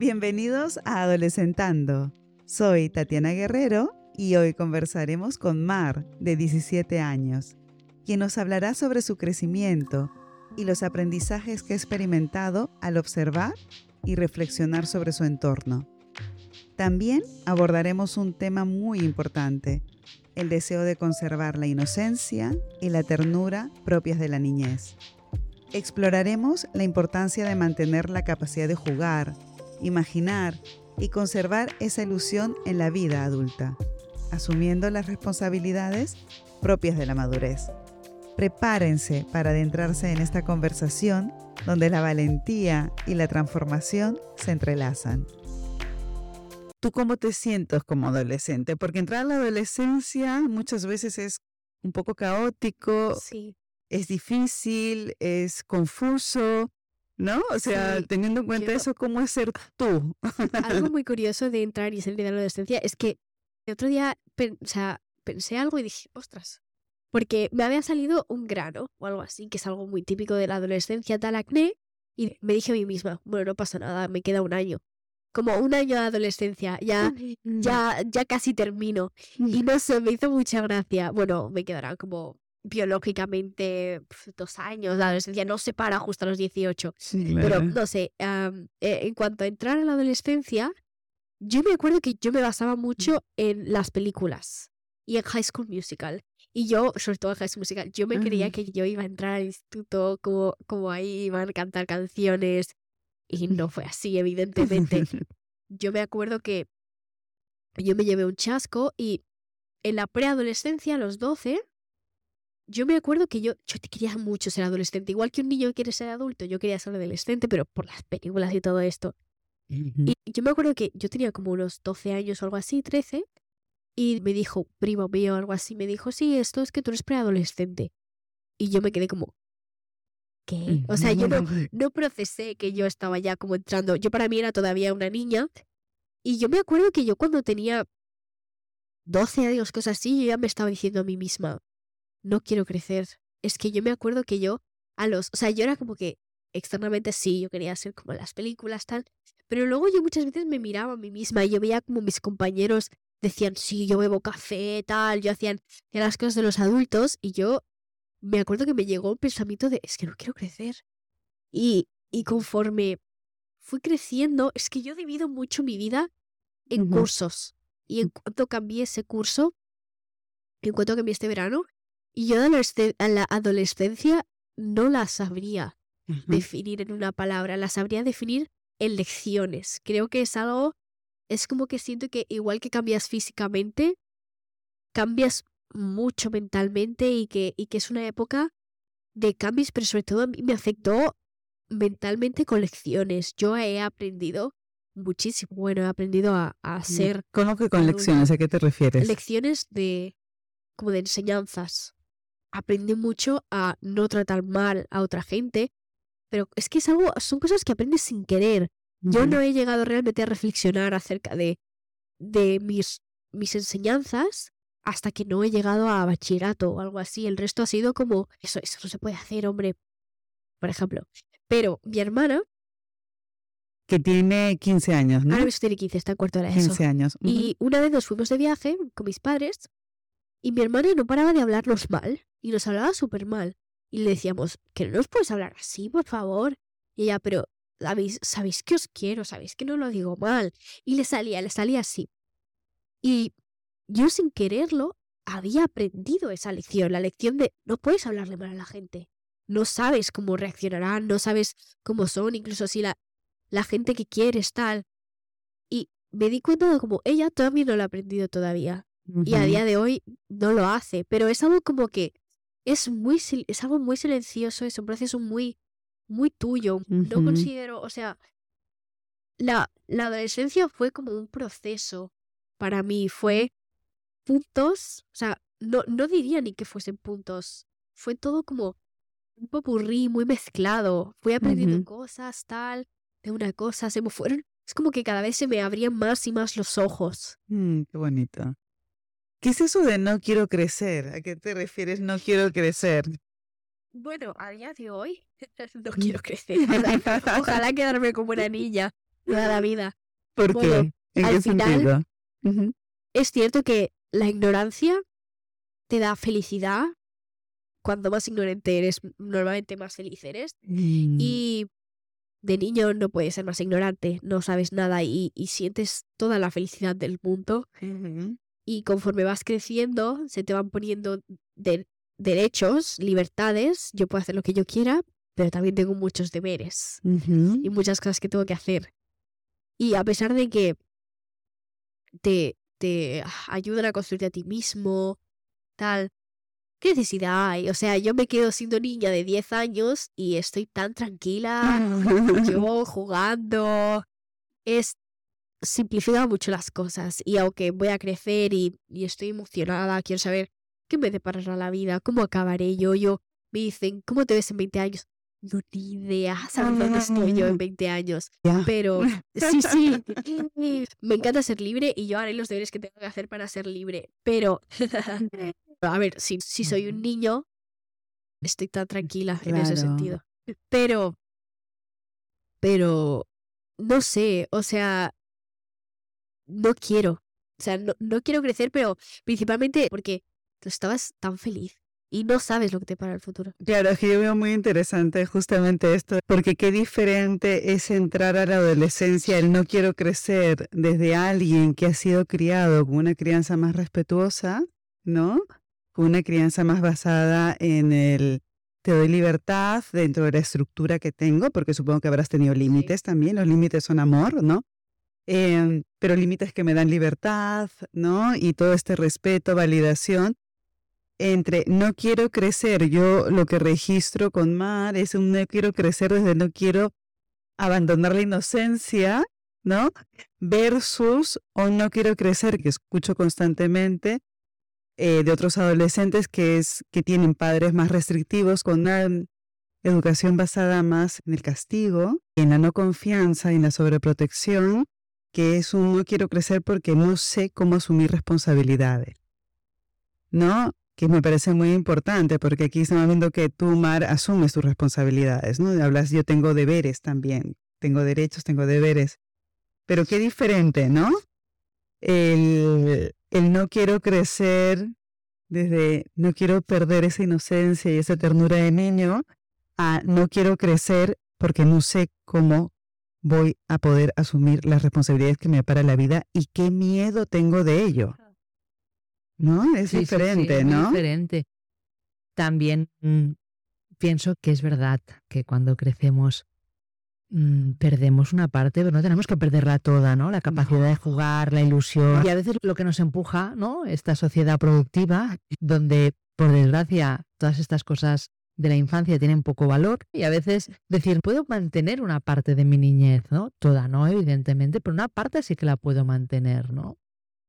Bienvenidos a Adolescentando. Soy Tatiana Guerrero y hoy conversaremos con Mar, de 17 años, quien nos hablará sobre su crecimiento y los aprendizajes que ha experimentado al observar y reflexionar sobre su entorno. También abordaremos un tema muy importante, el deseo de conservar la inocencia y la ternura propias de la niñez. Exploraremos la importancia de mantener la capacidad de jugar, imaginar y conservar esa ilusión en la vida adulta, asumiendo las responsabilidades propias de la madurez. Prepárense para adentrarse en esta conversación donde la valentía y la transformación se entrelazan. ¿Tú cómo te sientes como adolescente? Porque entrar a la adolescencia muchas veces es un poco caótico, Sí, es difícil, es confuso, ¿no? O sea, Sí, teniendo en cuenta yo- eso, ¿cómo es ser tú? algo muy curioso de entrar y salir de la adolescencia es que el otro día pen- o sea, pensé algo y dije, ostras, porque me había salido un grano o algo así, que es algo muy típico de la adolescencia, tal acné, y me dije a mí misma, bueno, no pasa nada, me queda un año. Como un año de adolescencia, ya, ya, ya casi termino. Y no sé, me hizo mucha gracia. Bueno, me quedará como biológicamente pf, dos años de adolescencia, no se para justo a los 18. Sí, Pero no sé, eh, en cuanto a entrar a la adolescencia, yo me acuerdo que yo me basaba mucho en las películas y en High School Musical. Y yo, sobre todo en High School Musical, yo me creía Ujú. que yo iba a entrar al instituto como, como ahí iban a cantar canciones. Y no fue así, evidentemente. Yo me acuerdo que yo me llevé un chasco y en la preadolescencia, a los 12, yo me acuerdo que yo, yo te quería mucho ser adolescente. Igual que un niño quiere ser adulto, yo quería ser adolescente, pero por las películas y todo esto. Y yo me acuerdo que yo tenía como unos 12 años o algo así, 13, y me dijo, primo mío o algo así, me dijo, sí, esto es que tú eres preadolescente. Y yo me quedé como, ¿qué? O sea, yo no, no procesé que yo estaba ya como entrando. Yo para mí era todavía una niña. Y yo me acuerdo que yo cuando tenía 12 años, cosas así, yo ya me estaba diciendo a mí misma, no quiero crecer. Es que yo me acuerdo que yo a los, o sea, yo era como que externamente sí, yo quería ser como las películas, tal. Pero luego yo muchas veces me miraba a mí misma y yo veía como mis compañeros decían, sí, yo bebo café, tal, yo hacían hacía las cosas de los adultos y yo me acuerdo que me llegó un pensamiento de, es que no quiero crecer. Y, y conforme fui creciendo, es que yo divido mucho mi vida en cursos. Y en cuanto cambié ese curso, en cuanto cambié este verano, y yo a la adolescencia no la sabría definir en una palabra, la sabría definir en lecciones. Creo que es algo, es como que siento que igual que cambias físicamente, cambias mucho mentalmente y que, y que es una época de cambios, pero sobre todo a mí me afectó mentalmente con lecciones. Yo he aprendido muchísimo, bueno, he aprendido a, a ser ¿Cómo que con lecciones? ¿A qué te refieres? lecciones de como de enseñanzas. Aprendí mucho a no tratar mal a otra gente, pero es que es algo, son cosas que aprendes sin querer. Yo no he llegado realmente a reflexionar acerca de, de mis, mis enseñanzas hasta que no he llegado a bachillerato o algo así. El resto ha sido como, eso, eso no se puede hacer, hombre, por ejemplo. Pero mi hermana, Que tiene 15 años, ¿no? ahora mismo tiene 15, está en cuarto de la ESO. 15 años. Y una vez nos fuimos de viaje con mis padres y mi hermana no paraba de hablarnos mal y nos hablaba súper mal. Y le decíamos, que no nos puedes hablar así, por favor. Y ella, pero ¿sabéis, sabéis que os quiero, sabéis que no lo digo mal. Y le salía, le salía así. Y yo sin quererlo había aprendido esa lección, la lección de no puedes hablarle mal a la gente. No sabes cómo reaccionarán, no sabes cómo son, incluso si la, la gente que quieres tal. Y me di cuenta de como ella todavía no lo ha aprendido todavía. Y a día de hoy no lo hace. Pero es algo como que es muy es algo muy silencioso, es un proceso muy, muy tuyo. No considero, o sea, la, la adolescencia fue como un proceso para mí. Fue puntos, o sea, no, no diría ni que fuesen puntos. Fue todo como un popurrí muy mezclado. Fui aprendiendo cosas, tal, de una cosa, se me fueron. Es como que cada vez se me abrían más y más los ojos. Mm, qué bonito. ¿Qué es eso de no quiero crecer? ¿A qué te refieres no quiero crecer? Bueno, a día de hoy no quiero crecer. Ojalá quedarme como una niña. toda la vida. ¿Por Bueno, qué? ¿En al qué final- sentido? Es cierto que la ignorancia te da felicidad. Cuanto más ignorante eres, normalmente más feliz eres. Mm. Y de niño no puedes ser más ignorante, no sabes nada y, y sientes toda la felicidad del mundo. Ujú. Y conforme vas creciendo, se te van poniendo de- derechos, libertades. Yo puedo hacer lo que yo quiera, pero también tengo muchos deberes y muchas cosas que tengo que hacer. Y a pesar de que te, te ayudan a construirte a ti mismo, tal, ¿qué necesidad hay? O sea, yo me quedo siendo niña de 10 años y estoy tan tranquila, yo jugando. Es simplifica mucho las cosas y aunque voy a crecer y, y estoy emocionada, quiero saber qué me deparará la vida, cómo acabaré yo, yo, me dicen, ¿cómo te ves en 20 años? No, ni idea, ¿sabes dónde estoy yo en 20 años? Pero sí, sí, me encanta ser libre y yo haré los deberes que tengo que hacer para ser libre. Pero, a ver, si, si soy un niño, estoy tan tranquila en ese sentido. Pero, pero, no sé, o sea, no quiero. O sea, no, no quiero crecer, pero principalmente porque tú estabas tan feliz y no sabes lo que te para el futuro. Claro, es que yo veo muy interesante justamente esto, porque qué diferente es entrar a la adolescencia, el no quiero crecer desde alguien que ha sido criado con una crianza más respetuosa, ¿no? Con una crianza más basada en el te doy libertad dentro de la estructura que tengo, porque supongo que habrás tenido límites también, los límites son amor, ¿no? Em, pero límites que me dan libertad, ¿no? Y todo este respeto, validación entre no quiero crecer, yo lo que registro con Mar es un no quiero crecer desde no quiero abandonar la inocencia, ¿no? Versus o no quiero crecer, que escucho constantemente eh, de otros adolescentes que es que tienen padres más restrictivos con una educación basada más en el castigo, en la no confianza en la sobreprotección, que es un no quiero crecer porque no sé cómo asumir responsabilidades. ¿No? que me parece muy importante, porque aquí estamos viendo que tú, Mar, asumes tus responsabilidades, ¿no? Hablas, yo tengo deberes también, tengo derechos, tengo deberes, pero qué diferente, ¿no? El, el no quiero crecer desde no quiero perder esa inocencia y esa ternura de niño, a no quiero crecer porque no sé cómo voy a poder asumir las responsabilidades que me para la vida y qué miedo tengo de ello. ¿No? Es Sí, sí, sí, diferente, es ¿no? diferente. También mm, pienso que es verdad que cuando crecemos mm, perdemos una parte, pero no tenemos que perderla toda, ¿no? La capacidad de jugar, la ilusión. Y a veces lo que nos empuja, ¿no? Esta sociedad productiva, donde, por desgracia, todas estas cosas de la infancia tienen poco valor y a veces decir, puedo mantener una parte de mi niñez, ¿no? Toda no, evidentemente, pero una parte sí que la puedo mantener, ¿no?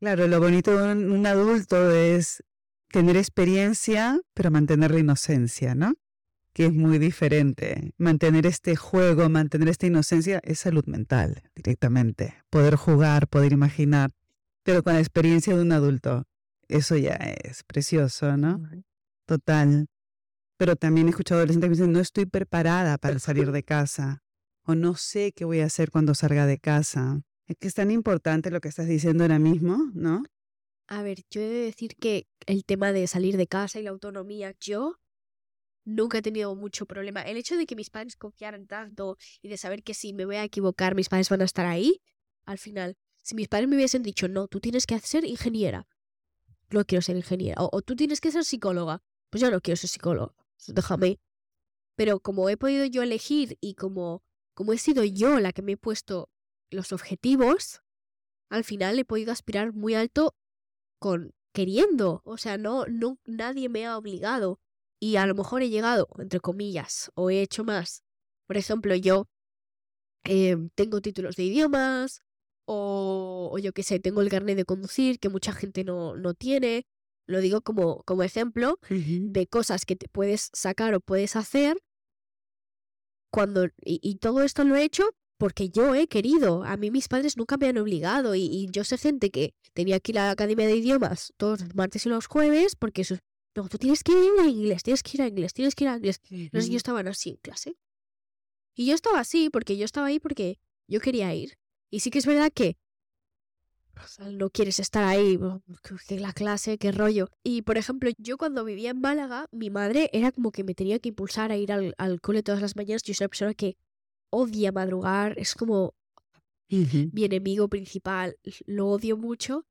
Claro, lo bonito de un, un adulto es tener experiencia, pero mantener la inocencia, ¿no? Que es muy diferente. Mantener este juego, mantener esta inocencia es salud mental directamente. Poder jugar, poder imaginar, pero con la experiencia de un adulto. Eso ya es precioso, ¿no? Total. Pero también he escuchado adolescentes que me dicen, no estoy preparada para salir de casa. O no sé qué voy a hacer cuando salga de casa. Es que es tan importante lo que estás diciendo ahora mismo, ¿no? A ver, yo he de decir que el tema de salir de casa y la autonomía, yo nunca he tenido mucho problema. El hecho de que mis padres confiaran tanto y de saber que si me voy a equivocar, mis padres van a estar ahí, al final, si mis padres me hubiesen dicho, no, tú tienes que ser ingeniera, no quiero ser ingeniera, o, o tú tienes que ser psicóloga, pues yo no quiero ser psicóloga, déjame. Pero como he podido yo elegir y como, como he sido yo la que me he puesto los objetivos, al final he podido aspirar muy alto con queriendo, o sea, no, no, nadie me ha obligado y a lo mejor he llegado, entre comillas, o he hecho más. Por ejemplo, yo eh, tengo títulos de idiomas, o, o yo qué sé, tengo el carnet de conducir que mucha gente no, no tiene. Lo digo como, como ejemplo de cosas que te puedes sacar o puedes hacer cuando y, y todo esto lo he hecho porque yo he querido. A mí mis padres nunca me han obligado y, y yo sé gente que tenía que ir a la academia de idiomas todos los martes y los jueves porque sus, no, tú tienes que ir a inglés, tienes que ir a inglés, tienes que ir a inglés. Los niños estaban así en clase. Y yo estaba así porque yo estaba ahí porque yo quería ir. Y sí que es verdad que no quieres estar ahí, que la clase, qué rollo. Y por ejemplo, yo cuando vivía en Málaga, mi madre era como que me tenía que impulsar a ir al, al cole todas las mañanas. Yo soy una persona que odia madrugar, es como mi enemigo principal, lo odio mucho.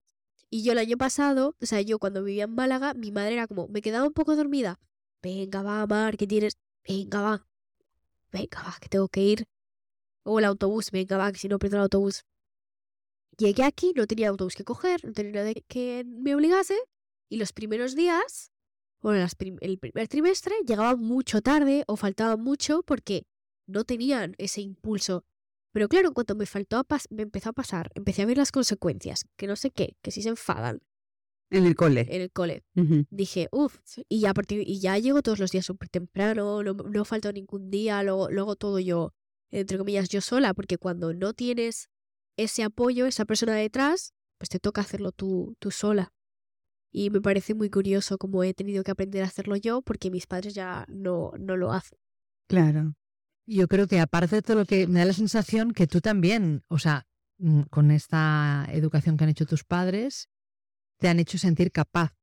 Y yo el año pasado, o sea, yo cuando vivía en Málaga, mi madre era como, me quedaba un poco dormida. Venga, va, Mar, ¿qué tienes? Venga, va. Venga, va, que tengo que ir. O el autobús, venga, va, que si no pierdo el autobús. Llegué aquí, no tenía autobús que coger, no tenía nada que me obligase. Y los primeros días, bueno, el primer trimestre, llegaba mucho tarde o faltaba mucho porque no tenían ese impulso. Pero claro, cuando me faltó me empezó a pasar, empecé a ver las consecuencias, que no sé qué, que si se enfadan. En el cole. En el cole. Dije, uff, y ya, y ya llego todos los días súper temprano, no, no faltó ningún día, luego, luego todo yo, entre comillas, yo sola, porque cuando no tienes ese apoyo, esa persona detrás, pues te toca hacerlo tú, tú sola. Y me parece muy curioso cómo he tenido que aprender a hacerlo yo porque mis padres ya no, no lo hacen. Claro. Yo creo que aparte de todo lo que me da la sensación que tú también, o sea, mm, con esta educación que han hecho tus padres, te han hecho sentir capaz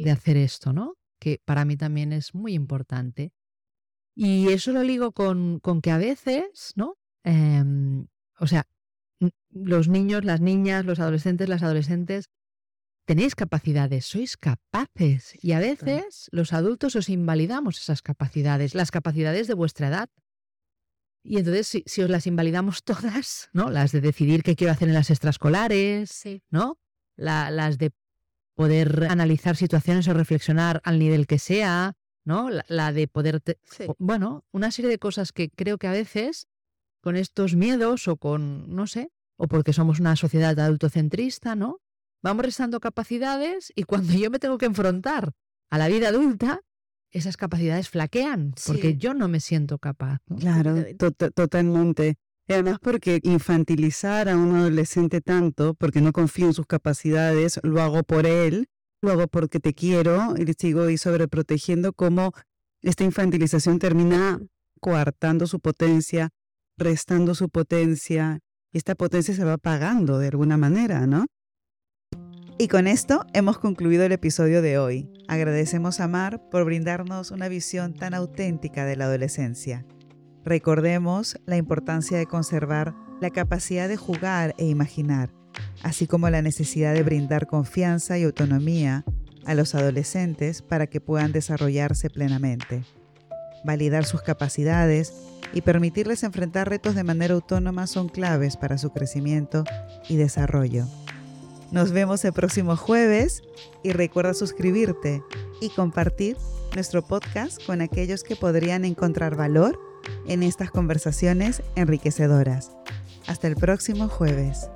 de hacer esto, ¿no? Que para mí también es muy importante. Y eso lo ligo con, con que a veces, ¿no? Em, o sea, los niños, las niñas, los adolescentes, las adolescentes, tenéis capacidades, sois capaces. Y a veces los adultos os invalidamos esas capacidades, las capacidades de vuestra edad. Y entonces, si, os las invalidamos todas, ¿no? Las de decidir qué quiero hacer en las extraescolares, ¿no? las de poder analizar situaciones o reflexionar al nivel que sea, ¿no? La, de poder... Bueno, una serie de cosas que creo que a veces con estos miedos o con, no sé, o porque somos una sociedad adultocentrista, ¿no? Vamos restando capacidades y cuando yo me tengo que enfrentar a la vida adulta, esas capacidades flaquean, porque yo no me siento capaz. Claro, totalmente. Y además porque infantilizar a un adolescente tanto, porque no confío en sus capacidades, lo hago por él, lo hago porque te quiero y le sigo y sobreprotegiendo, como esta infantilización termina coartando su potencia, restando su potencia, y esta potencia se va apagando de alguna manera, ¿no? Y con esto hemos concluido el episodio de hoy. Agradecemos a Mar por brindarnos una visión tan auténtica de la adolescencia. Recordemos la importancia de conservar la capacidad de jugar e imaginar, así como la necesidad de brindar confianza y autonomía a los adolescentes para que puedan desarrollarse plenamente. Validar sus capacidades y permitirles enfrentar retos de manera autónoma son claves para su crecimiento y desarrollo. Nos vemos el próximo jueves y recuerda suscribirte y compartir nuestro podcast con aquellos que podrían encontrar valor en estas conversaciones enriquecedoras. Hasta el próximo jueves.